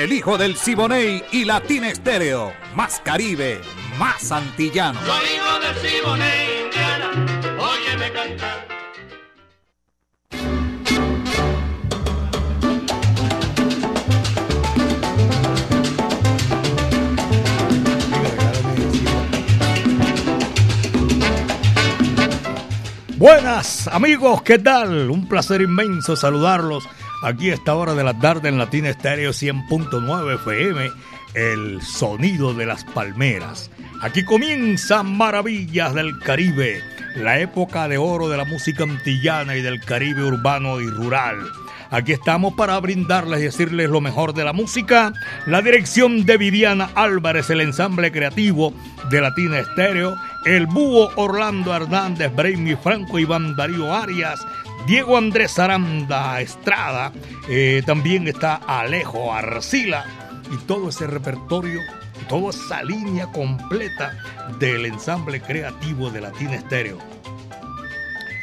el hijo del Siboney y Latina Estéreo. Más Caribe, más antillano. Soy hijo del Siboney, Indiana, óyeme cantar. Buenas amigos, ¿qué tal? Un placer inmenso saludarlos Aquí a esta hora de la tarde en Latina Estéreo 100.9 FM, el sonido de las palmeras. Aquí comienzan Maravillas del Caribe, la época de oro de la música antillana y del Caribe urbano y rural. Aquí estamos para brindarles y decirles lo mejor de la música. La dirección de Viviana Álvarez, el ensamble creativo de Latina Estéreo, el búho Orlando Hernández, Brainy Franco, Iván Darío Arias, Diego Andrés Aranda Estrada, eh, también está Alejo Arcila y todo ese repertorio, toda esa línea completa del ensamble creativo de Latina Estéreo.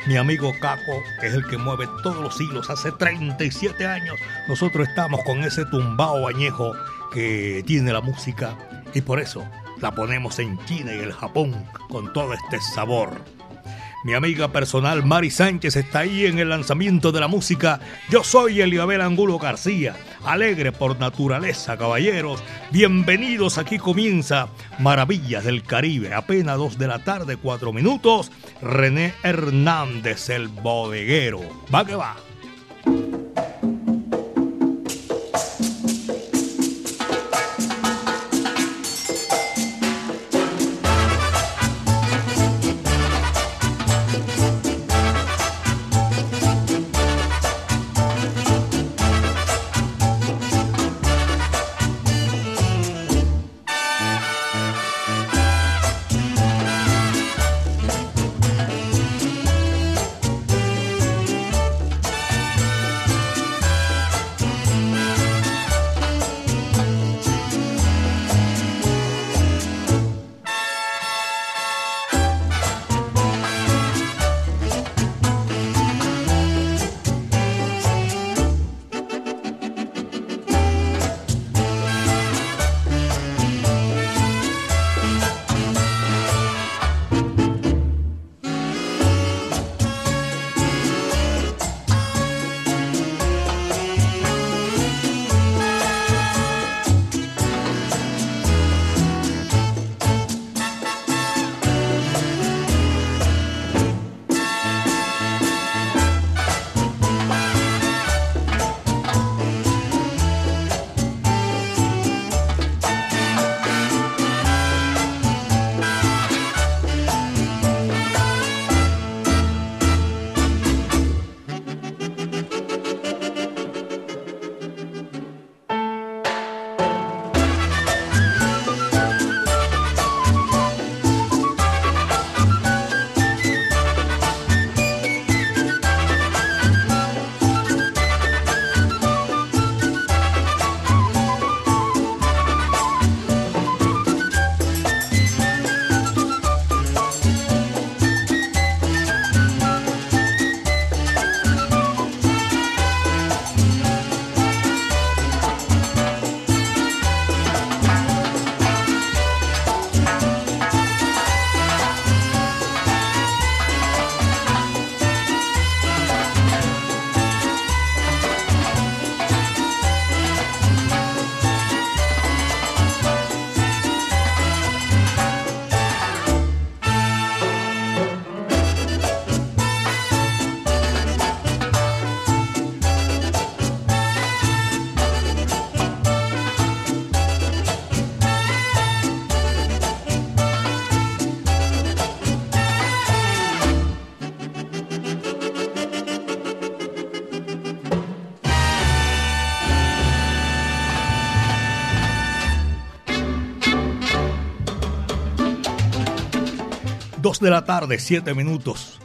Mi amigo Caco es el que mueve todos los hilos. Hace 37 años nosotros estamos con ese tumbao añejo que tiene la música y por eso la ponemos en China y el Japón con todo este sabor. Mi amiga personal Mari Sánchez está ahí en el lanzamiento de la música. Yo soy Eliabel Angulo García, alegre por naturaleza, caballeros. Bienvenidos, aquí comienza Maravillas del Caribe. Apenas dos de la tarde, cuatro minutos. René Hernández, el bodeguero. Va que va. 2 de la tarde, 7 minutos.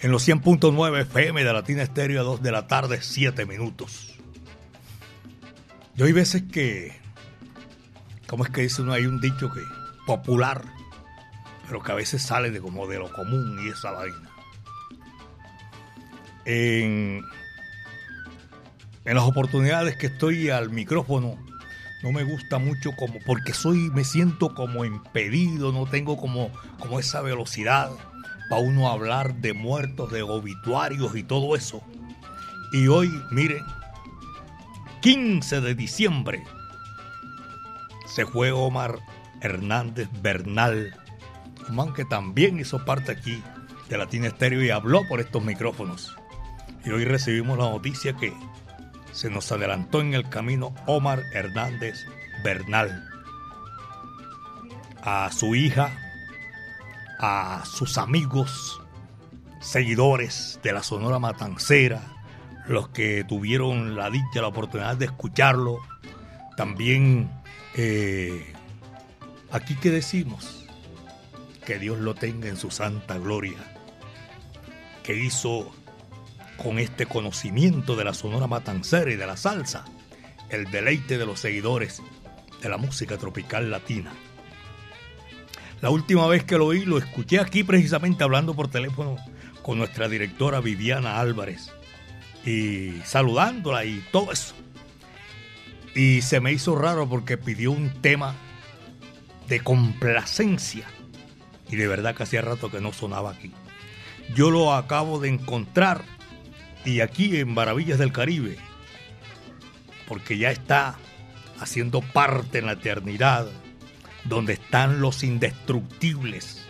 En los 100.9 FM de Latina Estéreo, a 2 de la tarde, 7 minutos. Yo hay veces que, ¿cómo es que dice uno? Hay un dicho que, popular, pero que a veces sale de como de lo común y esa vaina. En, en las oportunidades que estoy al micrófono, no me gusta mucho como porque soy me siento como impedido, no tengo como como esa velocidad para uno hablar de muertos, de obituarios y todo eso. Y hoy, miren, 15 de diciembre se fue Omar Hernández Bernal, un man que también hizo parte aquí de Latina Estéreo y habló por estos micrófonos. Y hoy recibimos la noticia que se nos adelantó en el camino Omar Hernández Bernal. A su hija, a sus amigos, seguidores de la Sonora Matancera, los que tuvieron la dicha, la oportunidad de escucharlo. También, eh, aquí que decimos, que Dios lo tenga en su santa gloria, que hizo con este conocimiento de la sonora matancera y de la salsa, el deleite de los seguidores de la música tropical latina. La última vez que lo oí, lo escuché aquí precisamente hablando por teléfono con nuestra directora Viviana Álvarez y saludándola y todo eso. Y se me hizo raro porque pidió un tema de complacencia y de verdad que hacía rato que no sonaba aquí. Yo lo acabo de encontrar y aquí en Maravillas del Caribe, porque ya está haciendo parte en la eternidad, donde están los indestructibles.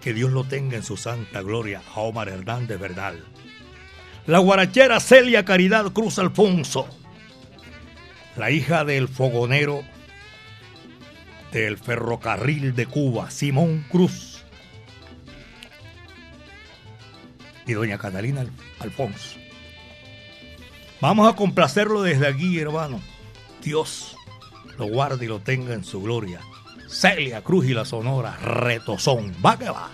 Que Dios lo tenga en su santa gloria a Omar Hernández Verdal. La guarachera Celia Caridad Cruz Alfonso, la hija del fogonero del ferrocarril de Cuba, Simón Cruz y doña Catalina Alfonso. Vamos a complacerlo desde aquí, hermano. Dios lo guarde y lo tenga en su gloria. Celia Cruz y la Sonora, retozón. Va que va.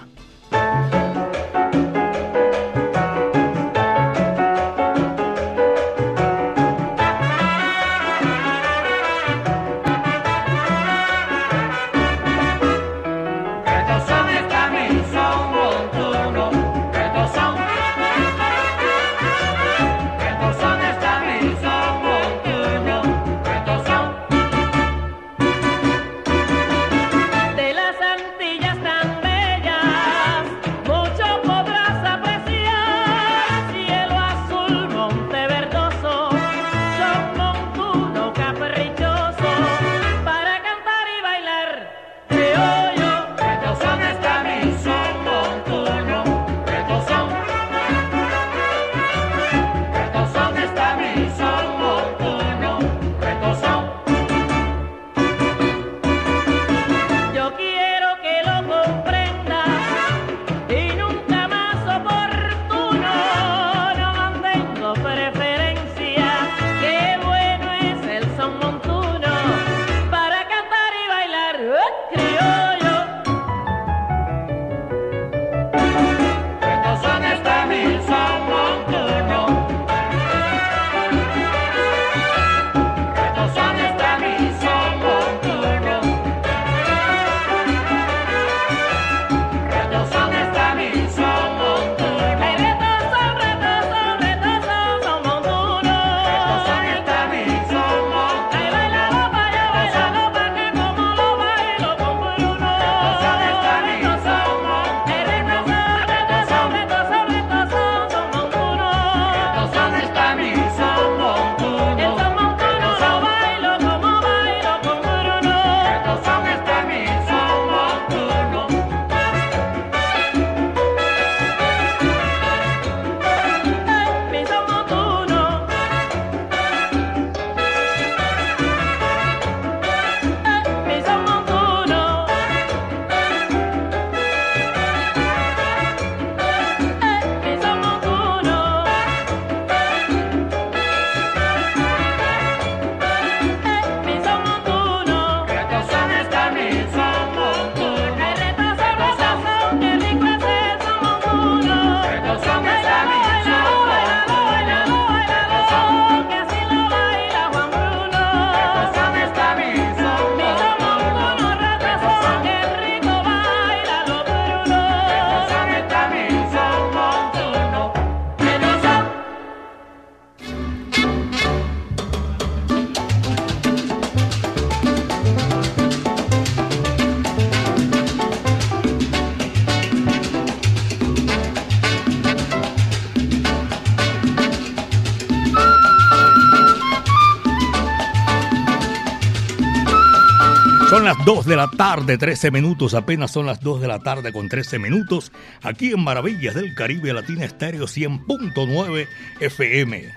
2 de la tarde, 13 minutos, apenas son las 2 de la tarde con 13 minutos, aquí en Maravillas del Caribe Latina Estéreo 100.9 FM.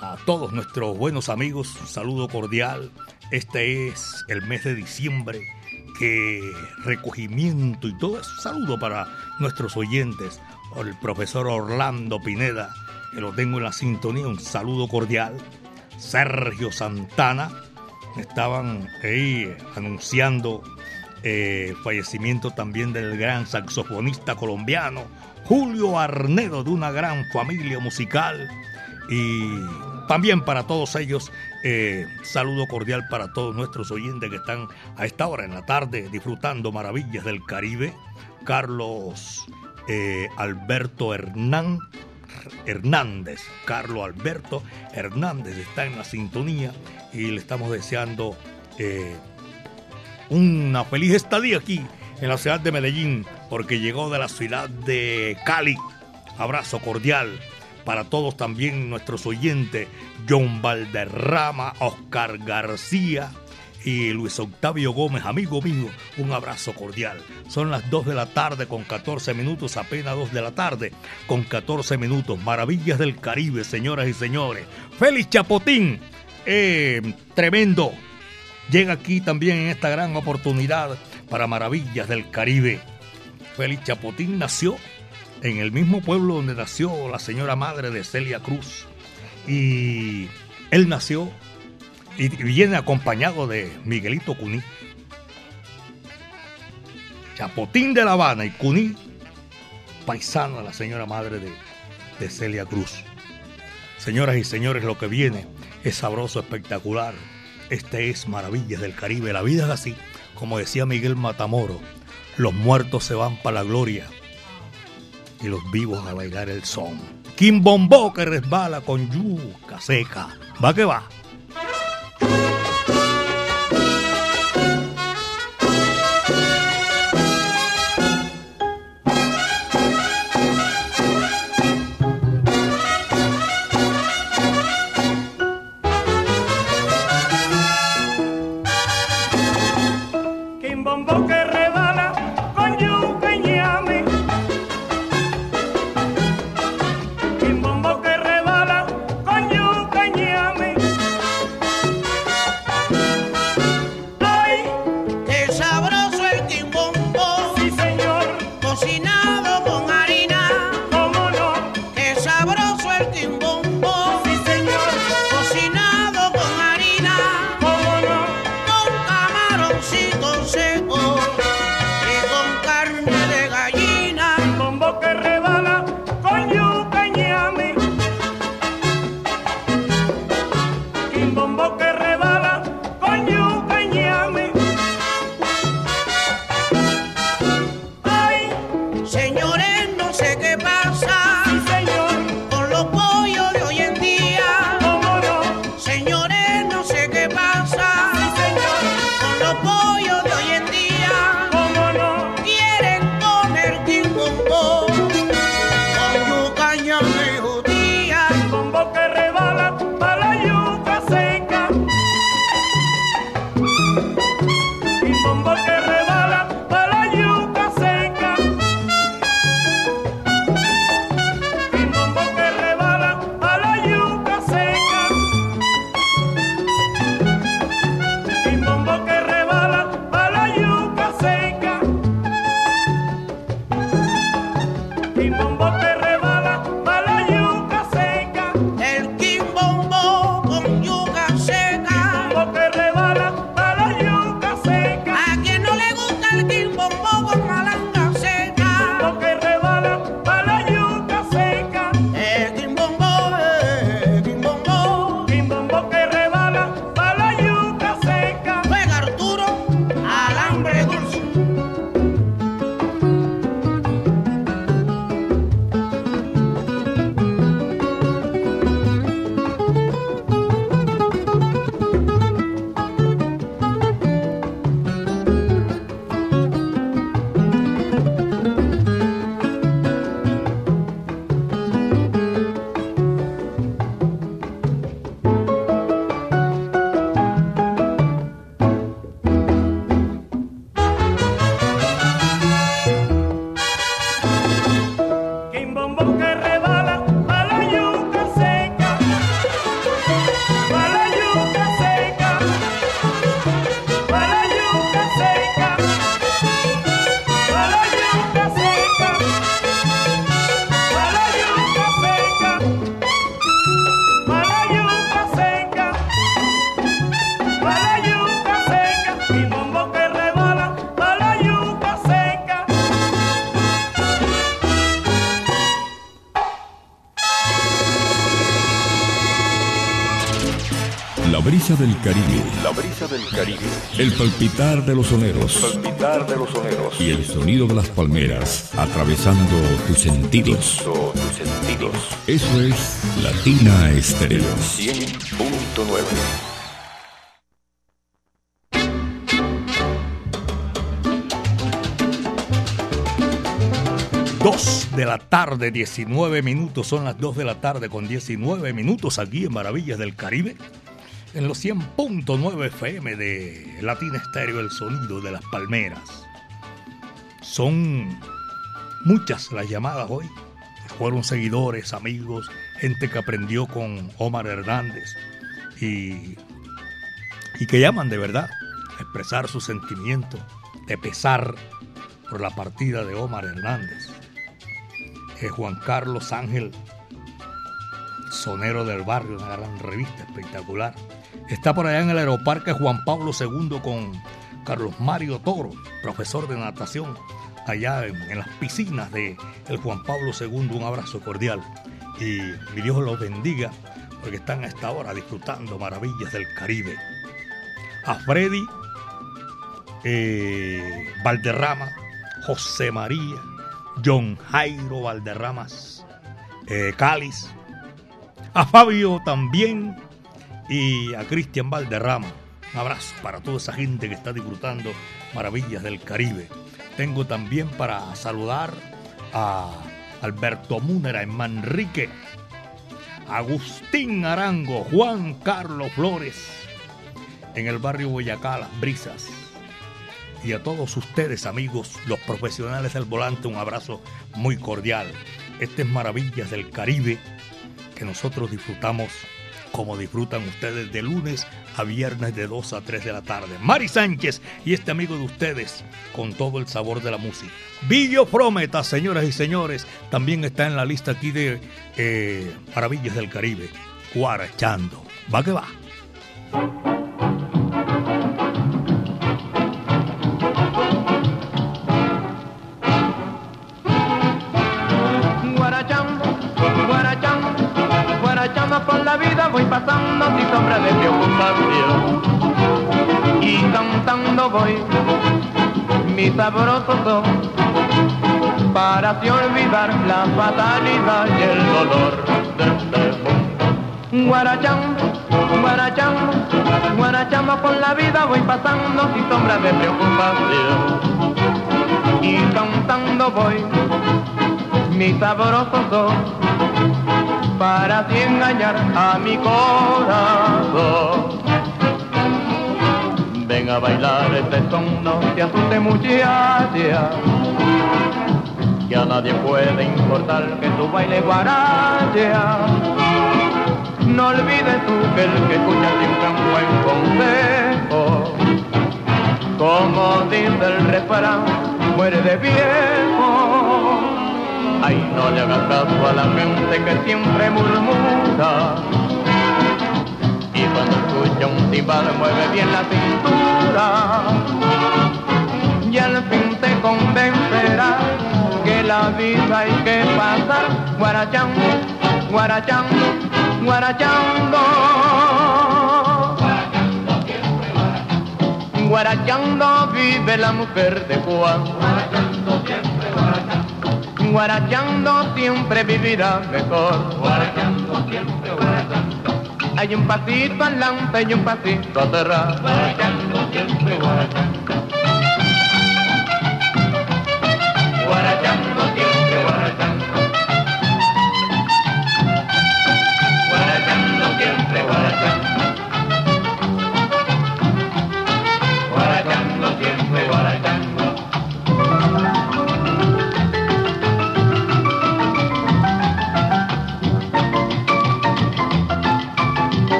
A todos nuestros buenos amigos, un saludo cordial. Este es el mes de diciembre, que recogimiento y todo eso. Saludo para nuestros oyentes, el profesor Orlando Pineda, que lo tengo en la sintonía, un saludo cordial. Sergio Santana, estaban ahí anunciando eh, el fallecimiento también del gran saxofonista colombiano Julio Arnedo, de una gran familia musical. Y también para todos ellos, eh, saludo cordial para todos nuestros oyentes que están a esta hora en la tarde disfrutando maravillas del Caribe. Carlos eh, Alberto Hernán, Hernández, Carlos Alberto Hernández está en la sintonía y le estamos deseando eh, una feliz estadía aquí en la ciudad de Medellín, porque llegó de la ciudad de Cali. Abrazo cordial para todos también nuestros oyentes, John Valderrama, Oscar García y Luis Octavio Gómez, amigo mío, un abrazo cordial. Son las 2 de la tarde con 14 minutos, apenas 2 de la tarde con 14 minutos. Maravillas del Caribe, señoras y señores. Félix Chapotín eh, tremendo. Llega aquí también en esta gran oportunidad para Maravillas del Caribe. Félix Chapotín nació en el mismo pueblo donde nació la señora madre de Celia Cruz. Y él nació y viene acompañado de Miguelito Cuní. Chapotín de La Habana y Cuní, paisano de la señora madre de, de Celia Cruz. Señoras y señores, lo que viene es sabroso, espectacular. Este es Maravillas del Caribe. La vida es así. Como decía Miguel Matamoro, los muertos se van para la gloria y los vivos a bailar el son. Bombó que resbala con yuca seca. Va que va. Brisa del Caribe. La brisa del Caribe. El palpitar de los soneros. palpitar de los soneros. Y el sonido de las palmeras atravesando tus sentidos. tus sentidos. Eso es Latina Estéreo. 100.9. de la tarde, 19 minutos. Son las 2 de la tarde con 19 minutos aquí en Maravillas del Caribe. En los 100.9 FM de Latina Estéreo, el sonido de las palmeras. Son muchas las llamadas hoy. Fueron seguidores, amigos, gente que aprendió con Omar Hernández y, y que llaman de verdad a expresar su sentimiento de pesar por la partida de Omar Hernández. Juan Carlos Ángel, sonero del barrio, una gran revista espectacular. Está por allá en el Aeroparque Juan Pablo II con Carlos Mario Toro, profesor de natación, allá en, las piscinas de el Juan Pablo II. Un abrazo cordial y mi Dios los bendiga porque están a esta hora disfrutando maravillas del Caribe. A Freddy eh, Valderrama, José María, John Jairo Valderramas eh, Cáliz, a Fabio también y a Cristian Valderrama. Un abrazo para toda esa gente que está disfrutando maravillas del Caribe. Tengo también para saludar a Alberto Múnera en Manrique, Agustín Arango, Juan Carlos Flores en el barrio Boyacá, Las Brisas, y a todos ustedes, amigos, los profesionales del volante, un abrazo muy cordial. Estas Maravillas del Caribe que nosotros disfrutamos como disfrutan ustedes de lunes a viernes de 2 a 3 de la tarde. Mari Sánchez y este amigo de ustedes con todo el sabor de la música. Villo Prometa, señoras y señores, también está en la lista aquí de eh, Maravillas del Caribe. Guarachando. Va que va. Voy pasando sin sombra de preocupación. Y cantando voy mi sabroso son para así olvidar la fatalidad y el dolor de este mundo. Guarachando, guarachando, guarachando con la vida voy pasando sin sombra de preocupación. Y cantando voy mi sabroso son para así engañar a mi corazón. Ven a bailar este son, no te asuste muchacha, que a nadie puede importar que tu baile guaracha. No olvides tú que el que escucha siempre un buen consejo, como dice el refrán, muere de viejo Ay, no le hagas caso a la gente que siempre murmura. Y cuando escucha un timbal mueve bien la cintura. Y al fin te convencerá que la vida hay que pasar guarachando, guarachando, guarachando. Guarachando vive la mujer de Juan. Guarachando siempre vivirá mejor. Guarachando siempre, guarachando. Hay un pasito adelante y un pasito atrás. Guarachando siempre, guarachando.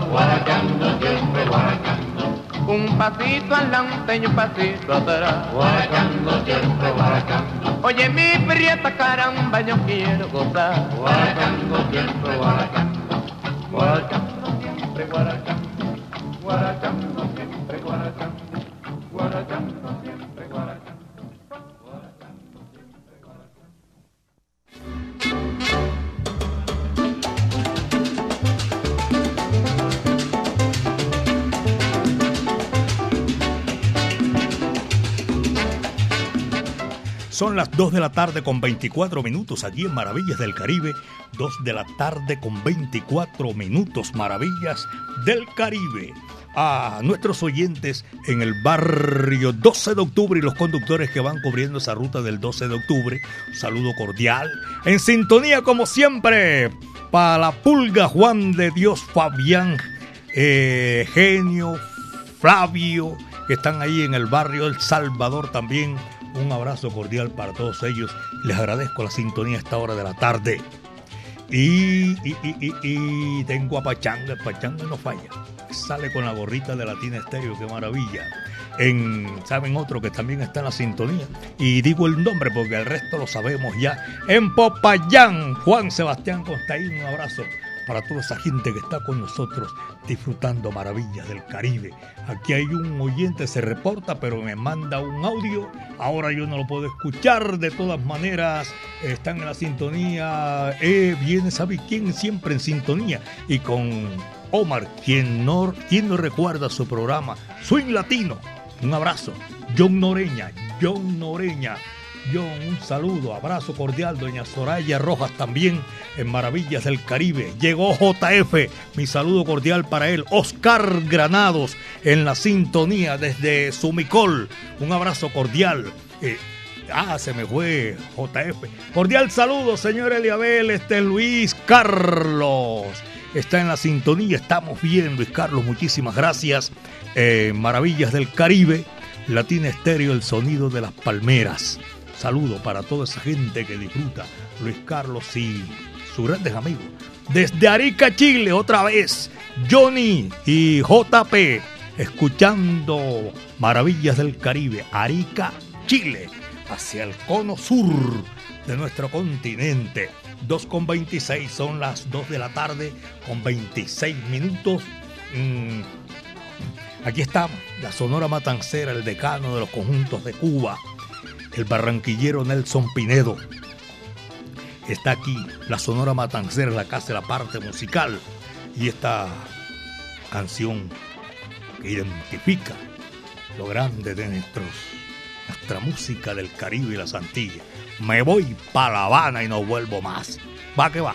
Guarachando siempre guarachando. Un pasito adelante y un pasito atrás. Guarachando siempre, guarachando. Oye mi prieta caramba, yo quiero gozar. Guarachando siempre, guarachando. Son las 2 de la tarde con 24 minutos aquí en Maravillas del Caribe. 2 de la tarde con 24 minutos, Maravillas del Caribe. A nuestros oyentes en el barrio 12 de octubre y los conductores que van cubriendo esa ruta del 12 de octubre, un saludo cordial. En sintonía como siempre, para la pulga Juan de Dios Fabián, eh, Genio, Flavio, que están ahí en el barrio El Salvador también. Un abrazo cordial para todos ellos. Les agradezco la sintonía a esta hora de la tarde. Y, tengo a Pachanga, Pachanga no falla. Sale con la gorrita de Latina Estéreo, qué maravilla. En, ¿saben otro que también está en la sintonía? Y digo el nombre porque el resto lo sabemos ya. En Popayán, Juan Sebastián Constaín, un abrazo para toda esa gente que está con nosotros disfrutando maravillas del Caribe. Aquí hay un oyente, se reporta, pero me manda un audio. Ahora yo no lo puedo escuchar. De todas maneras, están en la sintonía. Eh, viene, ¿sabe quién? Siempre en sintonía. Y con Omar, quien no, quien no recuerda su programa, Swing Latino. Un abrazo. John Noreña, John Noreña. John, un saludo, abrazo cordial, doña Soraya Rojas también en Maravillas del Caribe. Llegó JF, mi saludo cordial para él. Oscar Granados en la sintonía desde Sumicol. Un abrazo cordial. Eh, ah, se me fue JF. Cordial saludo, señor Eliabel, este Luis Carlos. Está en la sintonía, estamos bien, Luis Carlos, muchísimas gracias. Eh, Maravillas del Caribe, Latina Estéreo, el sonido de las palmeras. Saludo para toda esa gente que disfruta, Luis Carlos y sus grandes amigos. Desde Arica, Chile, otra vez, Johnny y JP, escuchando Maravillas del Caribe, Arica, Chile, hacia el cono sur de nuestro continente. 2 con 26, son las 2 de la tarde con 26 minutos. Mm, Aquí estamos, la Sonora Matancera, el decano de los conjuntos de Cuba, el barranquillero Nelson Pinedo. Está aquí, la Sonora Matancera, la casa de la parte musical. Y esta canción que identifica lo grande de nuestros, nuestra música del Caribe y las Antillas. Me voy para La Habana y no vuelvo más. Va que va.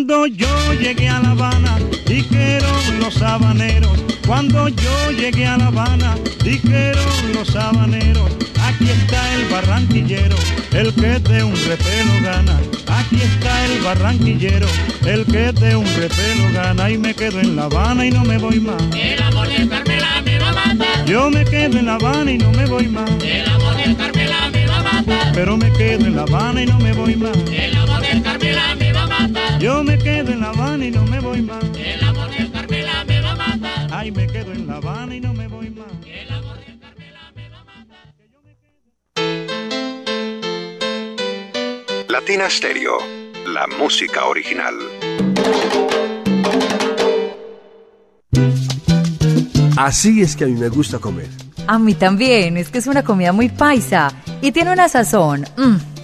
Cuando yo llegué a La Habana, dijeron los habaneros. Cuando yo llegué a La Habana, dijeron los habaneros. Aquí está el barranquillero, el que de un repelo gana. Aquí está el barranquillero, el que de un repelo gana. Y me quedo en La Habana y no me voy más. El amor de Carmela me va a matar. Yo me quedo en La Habana y no me voy más. El amor de Carmela me va a matar. Pero me quedo en La Habana y no me voy más. El amor de Carmela me. Yo me quedo en La Habana y no me voy más. El amor de Carmela me va a matar. Ay, me quedo en La Habana y no me voy más. El amor de Carmela me va a matar. Latina Stereo, la música original. Así es que a mí me gusta comer. A mí también, es que es una comida muy paisa y tiene una sazón, mm,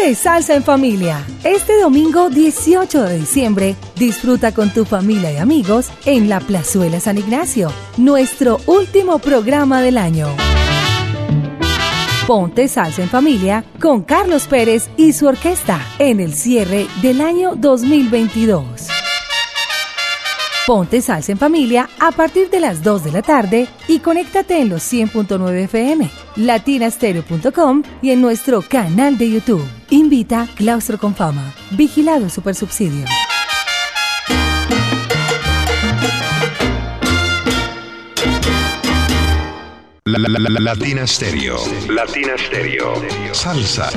Ponte salsa en familia. Este domingo 18 de diciembre, disfruta con tu familia y amigos en la Plazuela San Ignacio, nuestro último programa del año. Ponte salsa en familia con Carlos Pérez y su orquesta en el cierre del año 2022. Ponte salsa en familia a partir de las 2 de la tarde y conéctate en los 100.9 FM, latinastereo.com y en nuestro canal de YouTube. Invita Claustro con Fama. Vigilado Supersubsidio. La, la, la, la- Latina Stereo. Latina Stereo. Salsa.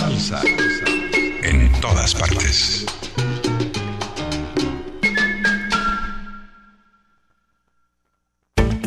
En todas partes.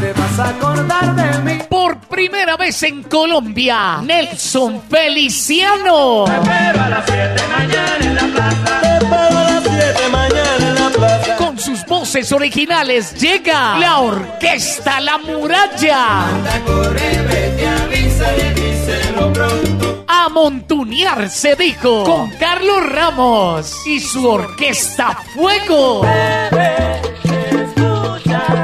Te vas a acordar de mí. Por primera vez en Colombia, Nelson Feliciano. Pero a las 7 mañana en la plaza. Te espero a las 7 mañana en la plaza. Con sus voces originales llega la Orquesta La Muralla. Corre, vete, avísale, díselo pronto. A montunear se dijo con Carlos Ramos y su Orquesta Fuego. Y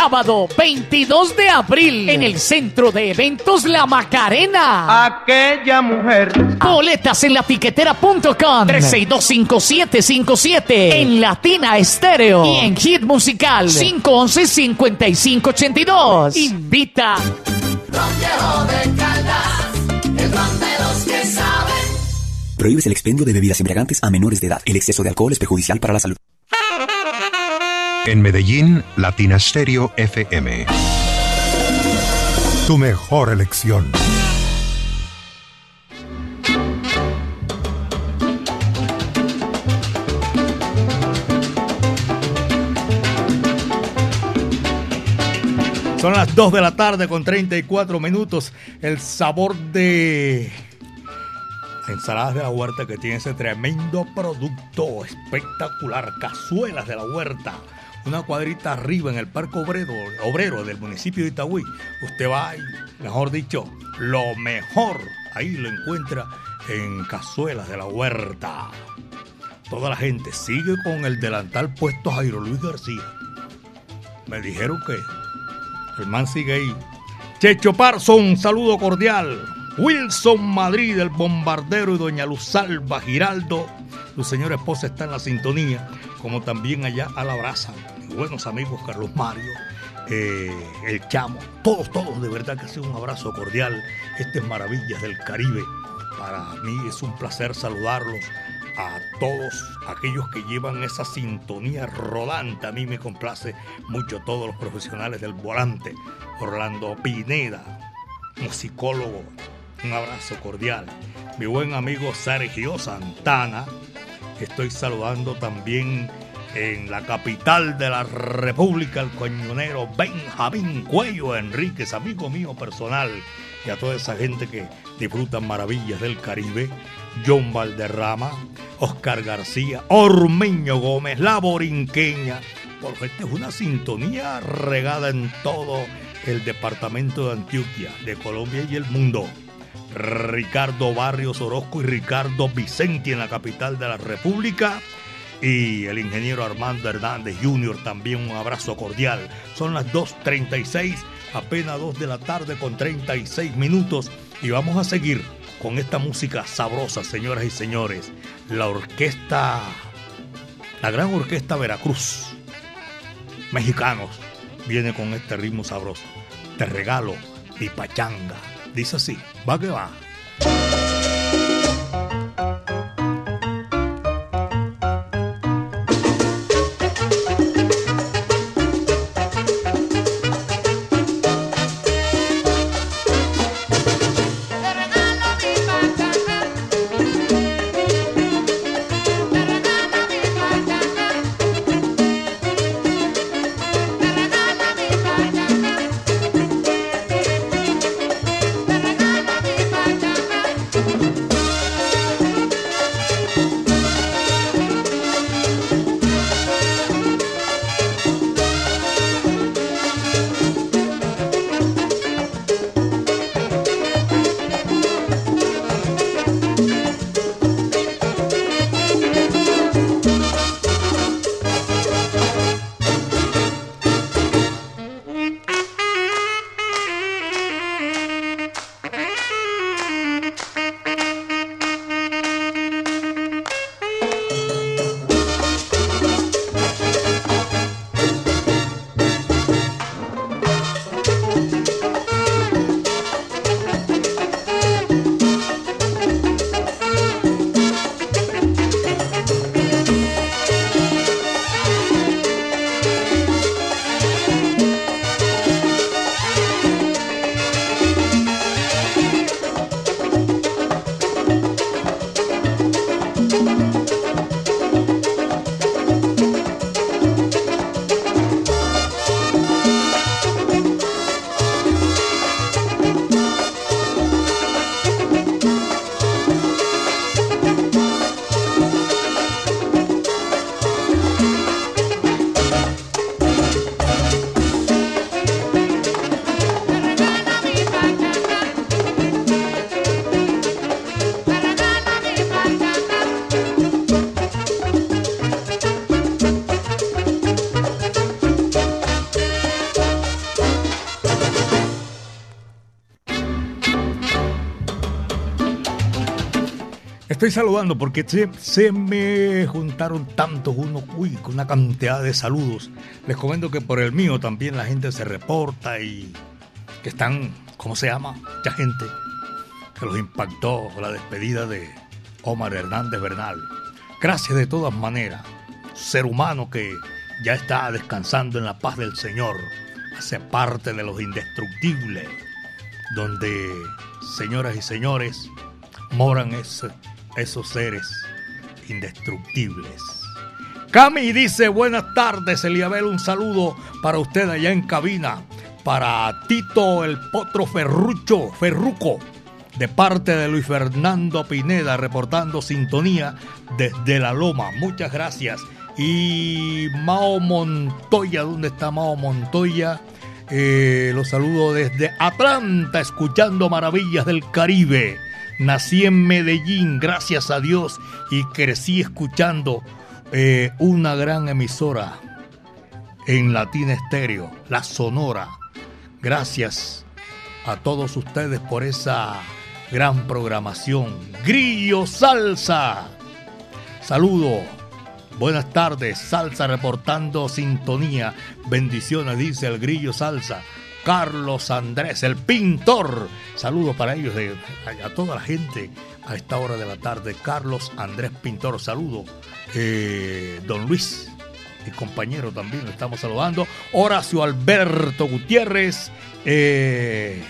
Sábado 22 de abril en el Centro de Eventos La Macarena. Aquella mujer. Boletas en latiquetera.com 3625757 en Latina Estéreo y en Hit Musical 511-5582. Invita. Ron Viejo de Caldas, el ron de los que saben. Prohíbes el expendio de bebidas embriagantes a menores de edad. El exceso de alcohol es perjudicial para la salud. En Medellín, Latina Stereo FM. Tu mejor elección. Son las 2 de la tarde con 34 minutos. El sabor de ensaladas de la huerta que tiene ese tremendo producto espectacular. Cazuelas de la huerta. Una cuadrita arriba en el Parque Obrero, del municipio de Itagüí. Usted va y, mejor dicho, lo mejor ahí lo encuentra en Cazuelas de la Huerta. Toda la gente sigue con el delantal puesto Jairo Luis García. Me dijeron que el man sigue ahí. Checho Parson, saludo cordial. Wilson Madrid, el bombardero y doña Luzalba Giraldo. Su señora esposa está en la sintonía, como también allá a la brasa. Buenos amigos Carlos Mario, eh, el Chamo, todos, todos, de verdad que ha sido un abrazo cordial. Estas maravillas del Caribe. Para mí es un placer saludarlos a todos aquellos que llevan esa sintonía rodante. A mí me complace mucho todos los profesionales del volante. Orlando Pineda, musicólogo, un abrazo cordial. Mi buen amigo Sergio Santana, estoy saludando también en la capital de la República, el coñonero Benjamín Cuello Enríquez, amigo mío personal, y a toda esa gente que disfrutan maravillas del Caribe. John Valderrama, Oscar García, Ormeño Gómez, La Borinqueña. Porque esta es una sintonía regada en todo el departamento de Antioquia, de Colombia y el mundo. Ricardo Barrios Orozco y Ricardo Vicenti en la capital de la República. Y el ingeniero Armando Hernández Jr. también un abrazo cordial. Son las 2.36, apenas 2 de la tarde con 36 minutos. Y vamos a seguir con esta música sabrosa, señoras y señores. La orquesta, la gran orquesta Veracruz, mexicanos, viene con este ritmo sabroso. Te regalo mi pachanga. Dice así, va que va. Estoy saludando porque se, me juntaron tantos, uno, uy, con una cantidad de saludos. Les comento que por el mío también la gente se reporta y que están, ¿cómo se llama? Mucha gente que los impactó la despedida de Omar Hernández Bernal. Gracias de todas maneras, ser humano que ya está descansando en la paz del Señor, hace parte de los indestructibles, donde, señoras y señores, moran ese- esos seres indestructibles. Cami dice, buenas tardes, Eliabel, un saludo para usted allá en cabina, para Tito el Potro Ferrucho, Ferruco, de parte de Luis Fernando Pineda, reportando sintonía desde La Loma. Muchas gracias. Y Mao Montoya, ¿dónde está Mao Montoya? Eh, los saludo desde Atlanta, escuchando maravillas del Caribe. Nací en Medellín, gracias a Dios, y crecí escuchando eh, una gran emisora en Latina Estéreo, La Sonora. Gracias a todos ustedes por esa gran programación. Grillo Salsa. Saludo. Buenas tardes, Salsa reportando sintonía. Bendiciones, dice el Grillo Salsa. Carlos Andrés, el pintor. Saludos para ellos, de, a, toda la gente a esta hora de la tarde. Carlos Andrés Pintor, saludo. Eh, don Luis, mi compañero también, lo estamos saludando. Horacio Alberto Gutiérrez. eh,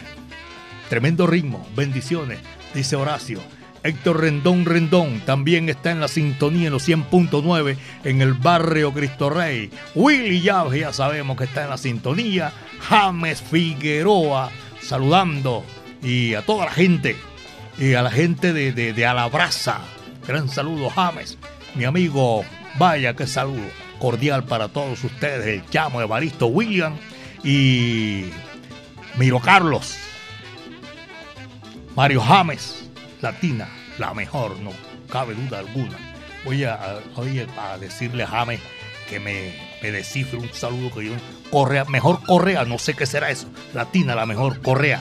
tremendo ritmo, bendiciones, dice Horacio. Héctor Rendón Rendón también está en la sintonía en los 100.9 en el barrio Cristo Rey. Willy Llaves ya sabemos que está en la sintonía. James Figueroa saludando y a toda la gente y a la gente de, de, de Alabraza. Gran saludo James, mi amigo. Vaya que saludo cordial para todos ustedes. El chamo Evaristo William y Miro Carlos. Mario James, Latina, la mejor, no cabe duda alguna. Voy a, a- decirle a James que me, me descifre un saludo que yo. Correa, mejor Correa, no sé qué será eso. Latina, la mejor Correa.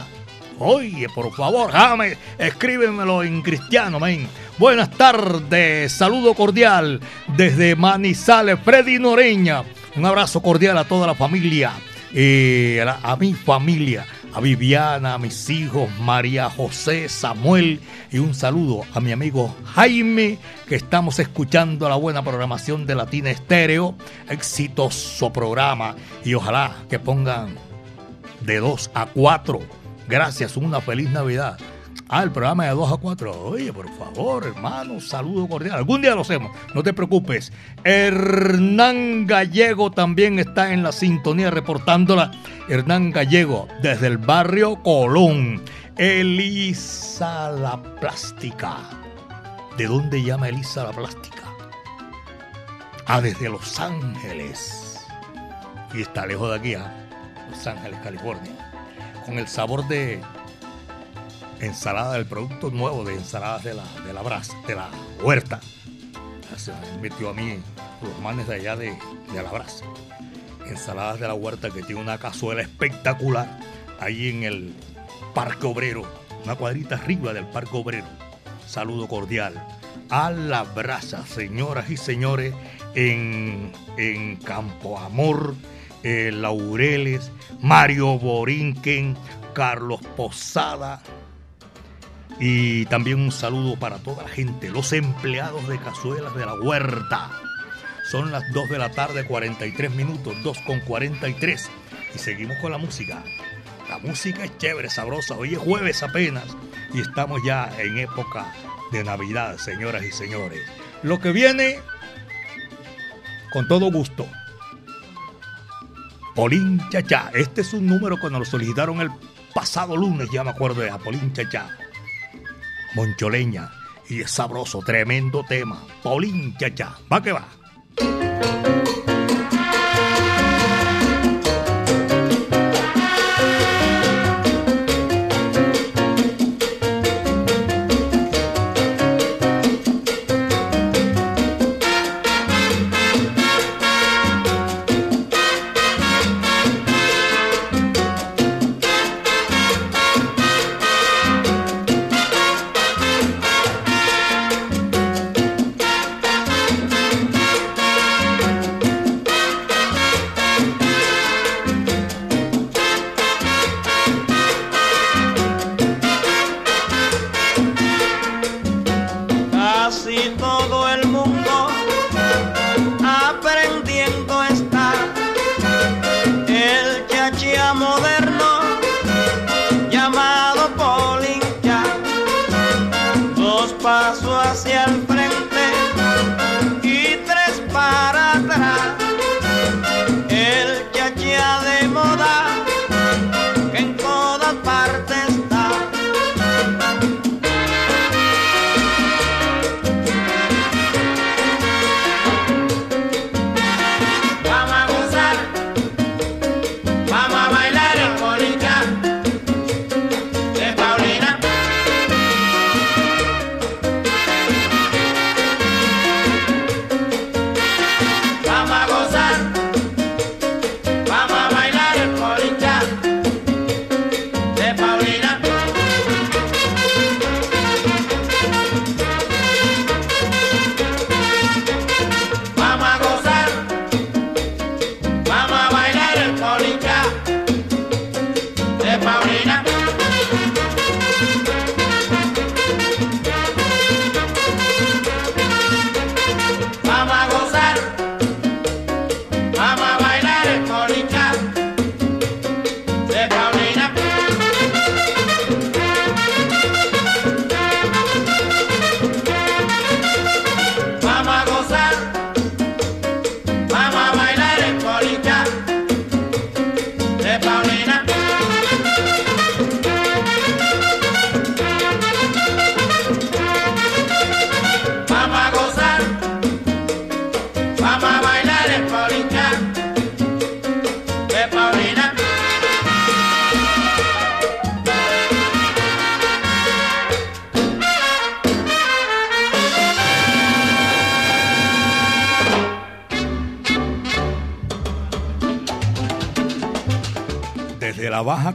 Oye, por favor, James, escríbemelo en cristiano, men. Buenas tardes, saludo cordial desde Manizales, Freddy Noreña. Un abrazo cordial a toda la familia, eh, a, la- a mi familia, a Viviana, a mis hijos, María José, Samuel y un saludo a mi amigo Jaime, que estamos escuchando la buena programación de Latina Estéreo. Exitoso programa y ojalá que pongan de 2 a 4. Gracias, una feliz Navidad. Ah, el programa de 2 a 4. Oye, por favor, hermano, saludo cordial. Algún día lo hacemos, no te preocupes. Hernán Gallego también está en la sintonía reportándola. Hernán Gallego, desde el barrio Colón. Elisa la Plástica. ¿De dónde llama Elisa la Plástica? Ah, desde Los Ángeles. Y está lejos de aquí, ¿ah? Los Ángeles, California. Con el sabor de ensalada, del producto nuevo de ensaladas de la, de la brasa, de la huerta. Se me metió a mí los manes de allá de, de la brasa. Ensaladas de la huerta que tiene una cazuela espectacular ahí en el Parque Obrero, una cuadrita arriba del Parque Obrero. Saludo cordial a la brasa, señoras y señores, en, en Campo Amor, eh, Laureles, Mario Borinquen, Carlos Posada, y también un saludo para toda la gente, los empleados de Cazuelas de la Huerta. Son las 2 de la tarde, 43 minutos, 2 con 43. Y seguimos con la música. La música es chévere, sabrosa. Hoy es jueves apenas y estamos ya en época de Navidad, señoras y señores. Lo que viene, con todo gusto. Polín Chachá. Este es un número cuando lo solicitaron el pasado lunes, ya me acuerdo de Polín Chachá. Moncholeña. Y es sabroso, tremendo tema. Paulín Chachá. Va que va.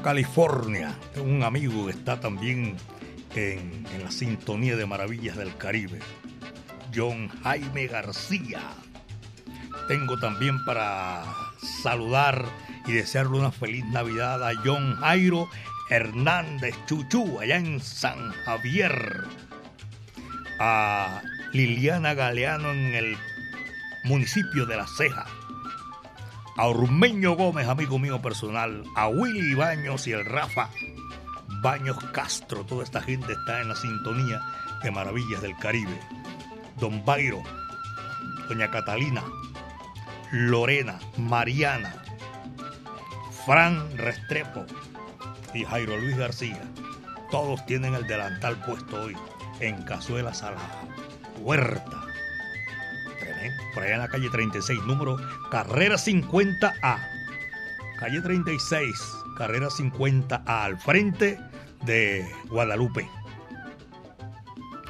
California, un amigo que está también en, en la sintonía de Maravillas del Caribe, John Jaime García. Tengo también para saludar y desearle una feliz Navidad a John Jairo Hernández Chuchú, allá en San Javier. A Liliana Galeano en el municipio de La Ceja. A Urmeño Gómez, amigo mío personal. A Willy Baños y el Rafa Baños Castro. Toda esta gente está en la sintonía de Maravillas del Caribe. Don Bairo, Doña Catalina, Lorena, Mariana, Fran Restrepo y Jairo Luis García. Todos tienen el delantal puesto hoy en Cazuelas a la Huerta. Tremendo. Por allá en la calle 36, número Carrera 50A. Calle 36, Carrera 50A, al frente de Guadalupe.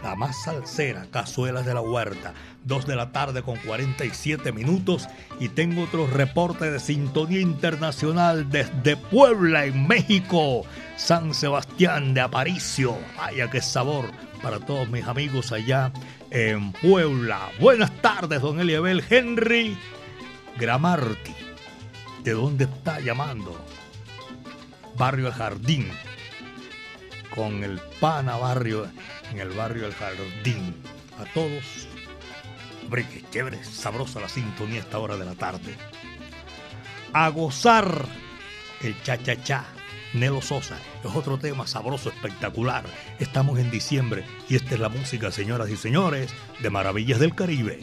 La más salsera, Cazuelas de la Huerta. 2 de la tarde con 47 minutos. Y tengo otro reporte de sintonía internacional desde Puebla, en México. San Sebastián de Aparicio. Vaya qué sabor para todos mis amigos allá en Puebla. Buenas tardes, don Eliabel Henry Gramarti. ¿De dónde está llamando? Barrio El Jardín. Con el Pana Barrio, en el barrio El Jardín. A todos. Hombre, qué chévere, sabrosa la sintonía a esta hora de la tarde. A gozar el cha-cha-cha. Nelo Sosa es otro tema sabroso, espectacular. Estamos en diciembre y esta es la música, señoras y señores, de Maravillas del Caribe.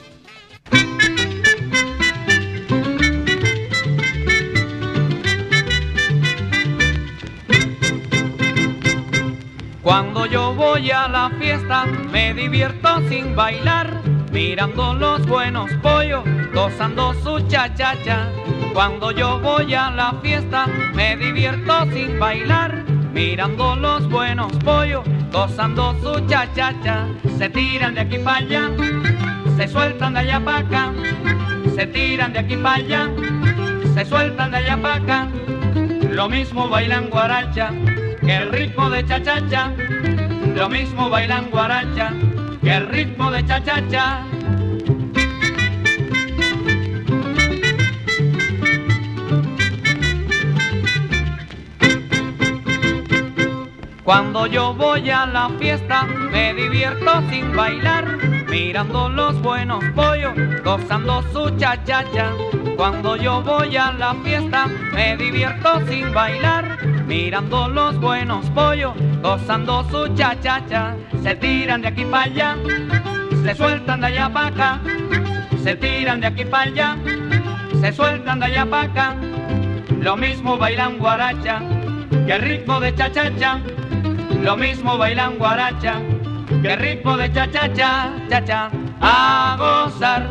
Cuando yo voy a la fiesta me divierto sin bailar, mirando los buenos pollos, gozando su cha-cha-cha. Cuando yo voy a la fiesta me divierto sin bailar, mirando los buenos pollos, gozando su cha-cha-cha. Se tiran de aquí para allá, se sueltan de allá para acá, se tiran de aquí para allá, se sueltan de allá para acá. Lo mismo bailan guaracha que el ritmo de cha-cha-cha. Lo mismo bailan guaracha el ritmo de cha-cha-cha. Cuando yo voy a la fiesta me divierto sin bailar, mirando los buenos pollos, gozando su cha-cha-cha. Cuando yo voy a la fiesta me divierto sin bailar, mirando los buenos pollos, gozando su cha-cha-cha. Se tiran de aquí para allá, se sueltan de allá para acá, se tiran de aquí para allá, se sueltan de allá para acá. Lo mismo bailan guaracha que el ritmo de cha-cha-cha. Lo mismo bailan guaracha que el ritmo de cha-cha-cha, cha-cha. A gozar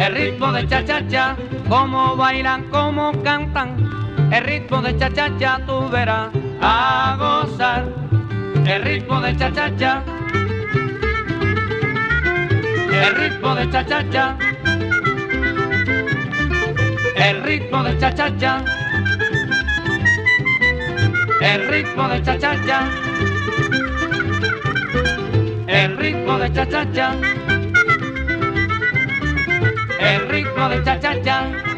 el ritmo de cha-cha-cha, como bailan, como cantan. El ritmo de cha-cha-cha tú verás. A gozar el ritmo de cha-cha-cha. El ritmo de cha-cha-cha. El ritmo de cha-cha-cha. El ritmo de cha-cha-cha. El ritmo de cha-cha-cha. El ritmo de cha-cha-cha.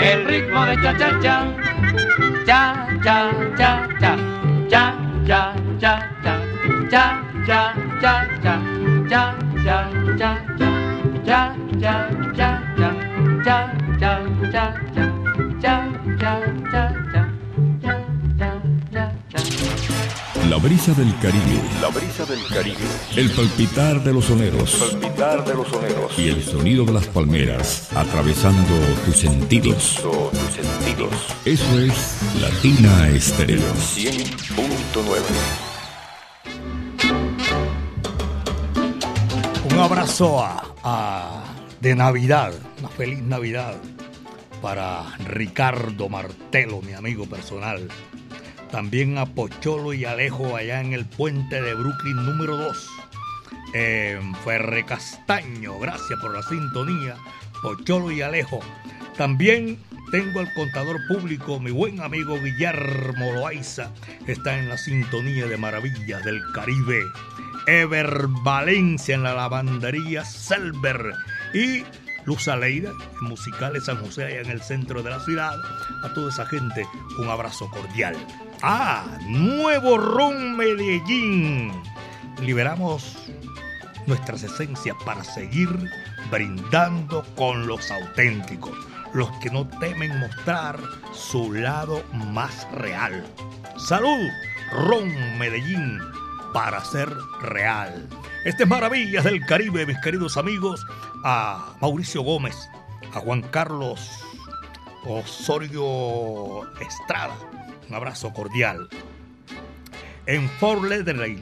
El ritmo de cha-cha-cha. Cha, cha, cha, cha. Cha, cha, cha, cha. Cha, cha, cha, cha. Cha, cha, cha, cha. Cha, cha, cha, cha. Cha, cha, cha, cha. Cha, cha, cha, La brisa del Caribe. La brisa del Caribe. El palpitar de los soneros. Palpitar de los soneros. Y el sonido de las palmeras atravesando tus sentidos. Tus sentidos. Eso es Latina Estéreo. 100.9. Un abrazo a, a- de Navidad, una feliz Navidad para Ricardo Martelo, mi amigo personal. También a Pocholo y Alejo allá en el puente de Brooklyn número 2. En Ferre Castaño, gracias por la sintonía. Pocholo y Alejo. También tengo al contador público, mi buen amigo Guillermo Loaiza, está en la sintonía de Maravillas del Caribe. Ever Valencia en la lavandería Selber. Y Luz Aleida, en Musicales San José, allá en el centro de la ciudad. A toda esa gente, un abrazo cordial. Ah, nuevo Ron Medellín. Liberamos nuestras esencias para seguir brindando con los auténticos, los que no temen mostrar su lado más real. Salud, Ron Medellín, para ser real. Este es Maravillas del Caribe, mis queridos amigos, a Mauricio Gómez, a Juan Carlos Osorio Estrada. Un abrazo cordial. En Fort Lauderdale,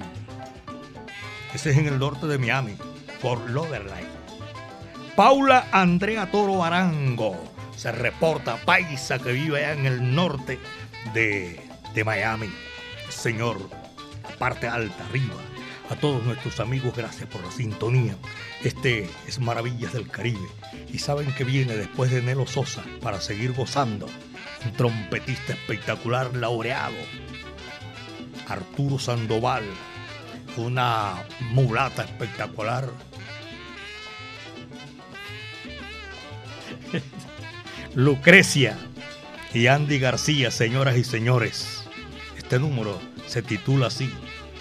ese es en el norte de Miami, Fort Lauderdale. Paula Andrea Toro Arango se reporta, paisa que vive allá en el norte de, de Miami. Señor, parte alta, arriba. A todos nuestros amigos, gracias por la sintonía. Este es Maravillas del Caribe. Y saben que viene después de Nelo Sosa para seguir gozando. Un trompetista espectacular, laureado. Arturo Sandoval. Una mulata espectacular. Lucrecia y Andy García, señoras y señores. Este número se titula así,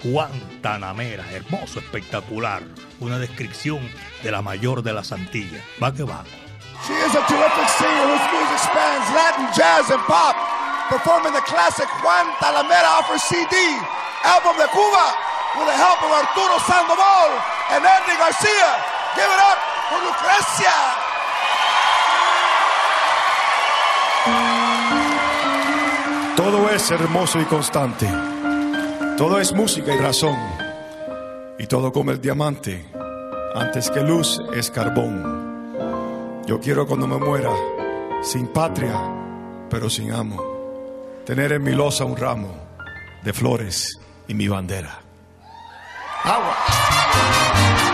Guantanamera, hermoso, espectacular, una descripción de la mayor de las Antillas. Va que va. She is a terrific singer whose music spans Latin, jazz, and pop, performing the classic Juan Talamera off her CD, album de Cuba, with the help of Arturo Sandoval and Andy Garcia. Give it up for Lucrecia. Todo es hermoso y constante. Todo es música y razón. Y todo como el diamante. Antes que luz es carbón. Yo quiero cuando me muera, sin patria, pero sin amo, tener en mi losa un ramo de flores y mi bandera. Agua.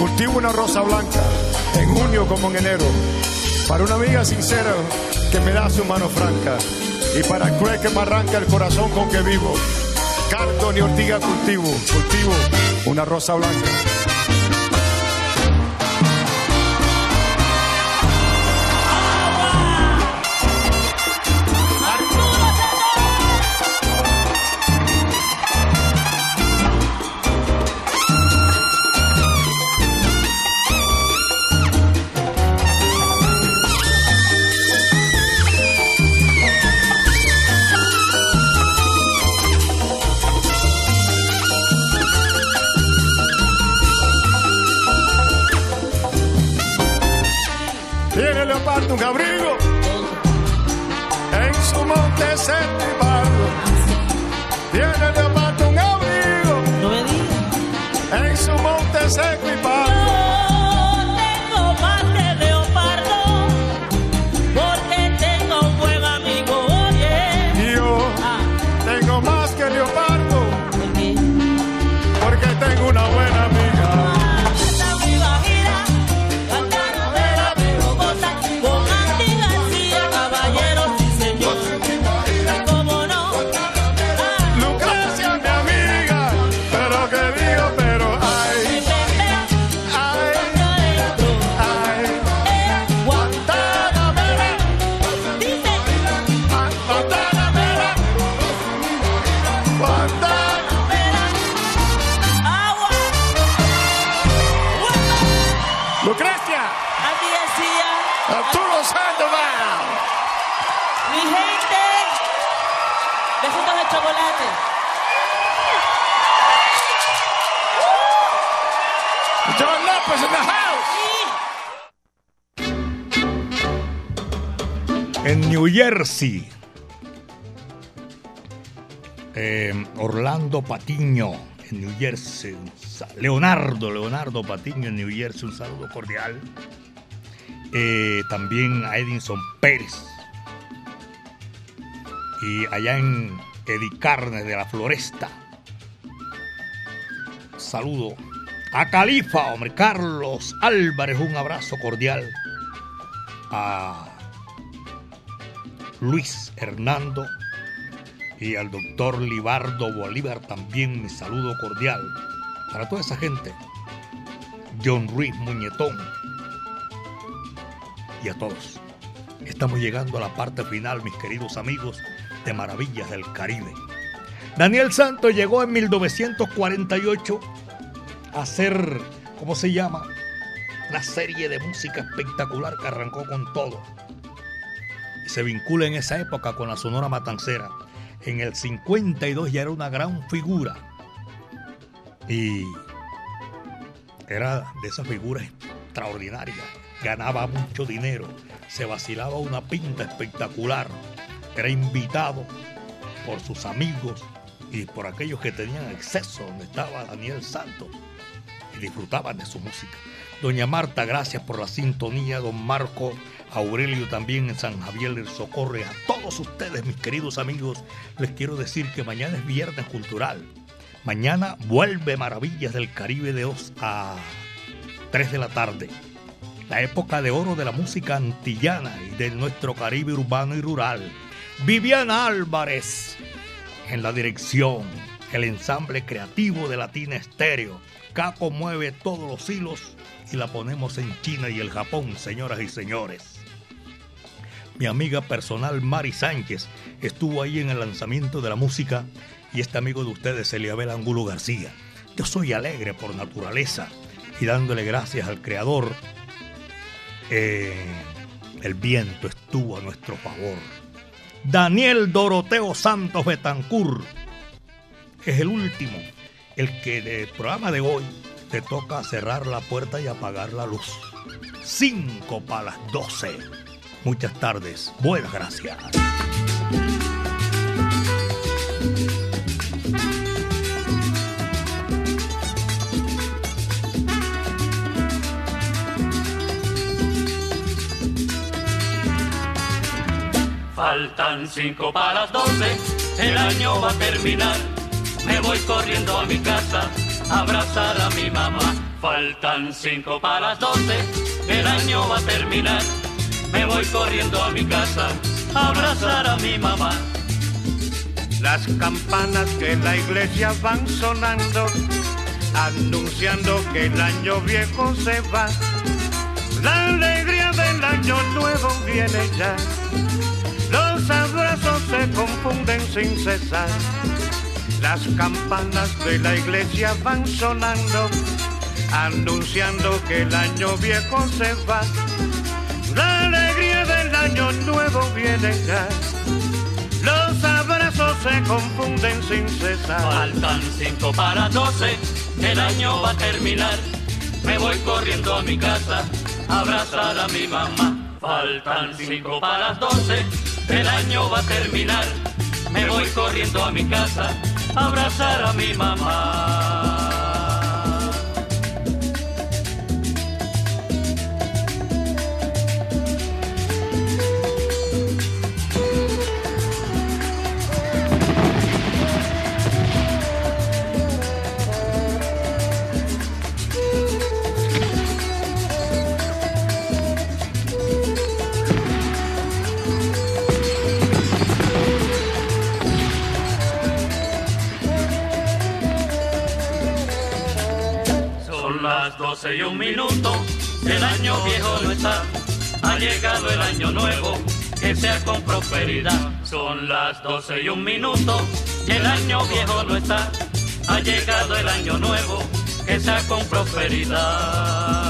Cultivo una rosa blanca en junio como en enero. Para una amiga sincera que me da su mano franca. Y para el cruel que me arranca el corazón con que vivo. Cardo ni ortiga cultivo, cultivo una rosa blanca. Chocolate. John Lopez in the house. En New Jersey. eh, Orlando Patiño, en New Jersey. Leonardo, Leonardo Patiño, en New Jersey. Un saludo cordial. Eh, también a Edinson Pérez. Y allá en Edicarnes de la Floresta. Saludo a Califa, hombre, Carlos Álvarez, un abrazo cordial. A Luis Hernando y al doctor Libardo Bolívar también mi saludo cordial. Para toda esa gente, John Ruiz Muñetón y a todos. Estamos llegando a la parte final, mis queridos amigos de Maravillas del Caribe. Daniel Santos llegó en 1948 a hacer, ¿cómo se llama? Una serie de música espectacular que arrancó con todo. Y se vincula en esa época con la Sonora Matancera. En el 52 ya era una gran figura. Y era de esas figuras extraordinarias. Ganaba mucho dinero. Se vacilaba una pinta espectacular. Era invitado por sus amigos y por aquellos que tenían acceso donde estaba Daniel Santos y disfrutaban de su música. Doña Marta, gracias por la sintonía. Don Marco Aurelio también en San Javier del Socorre. A todos ustedes, mis queridos amigos, les quiero decir que mañana es Viernes Cultural. Mañana vuelve Maravillas del Caribe de 2 a 3 de la tarde. La época de oro de la música antillana y de nuestro Caribe urbano y rural. Viviana Álvarez en la dirección. El ensamble creativo de Latina Estéreo. Caco mueve todos los hilos y la ponemos en China y el Japón, señoras y señores. Mi amiga personal Mari Sánchez estuvo ahí en el lanzamiento de la música y este amigo de ustedes, Eliabel Angulo García. Yo soy alegre por naturaleza y dándole gracias al Creador, eh, el viento estuvo a nuestro favor. Daniel Doroteo Santos Betancur es el último, el que del programa de hoy te toca cerrar la puerta y apagar la luz. 5 para las 12. Muchas tardes. Buenas gracias. Faltan cinco para las doce, el año va a terminar. Me voy corriendo a mi casa abrazar a mi mamá. Faltan cinco para las doce, el año va a terminar. Me voy corriendo a mi casa abrazar a mi mamá. Las campanas de la iglesia van sonando, anunciando que el año viejo se va. La alegría del año nuevo viene ya. Se confunden sin cesar. Las campanas de la iglesia van sonando, anunciando que el año viejo se va. La alegría del año nuevo viene ya. Los abrazos se confunden sin cesar. Faltan cinco para doce, el año va a terminar. Me voy corriendo a mi casa abrazar a mi mamá. Faltan cinco para las doce, el año va a terminar. Me voy corriendo a mi casa a abrazar a mi mamá. Son las doce y un minuto, el año viejo no está, ha llegado el año nuevo, que sea con prosperidad. Son las doce y un minuto, el año viejo no está, ha llegado el año nuevo, que sea con prosperidad.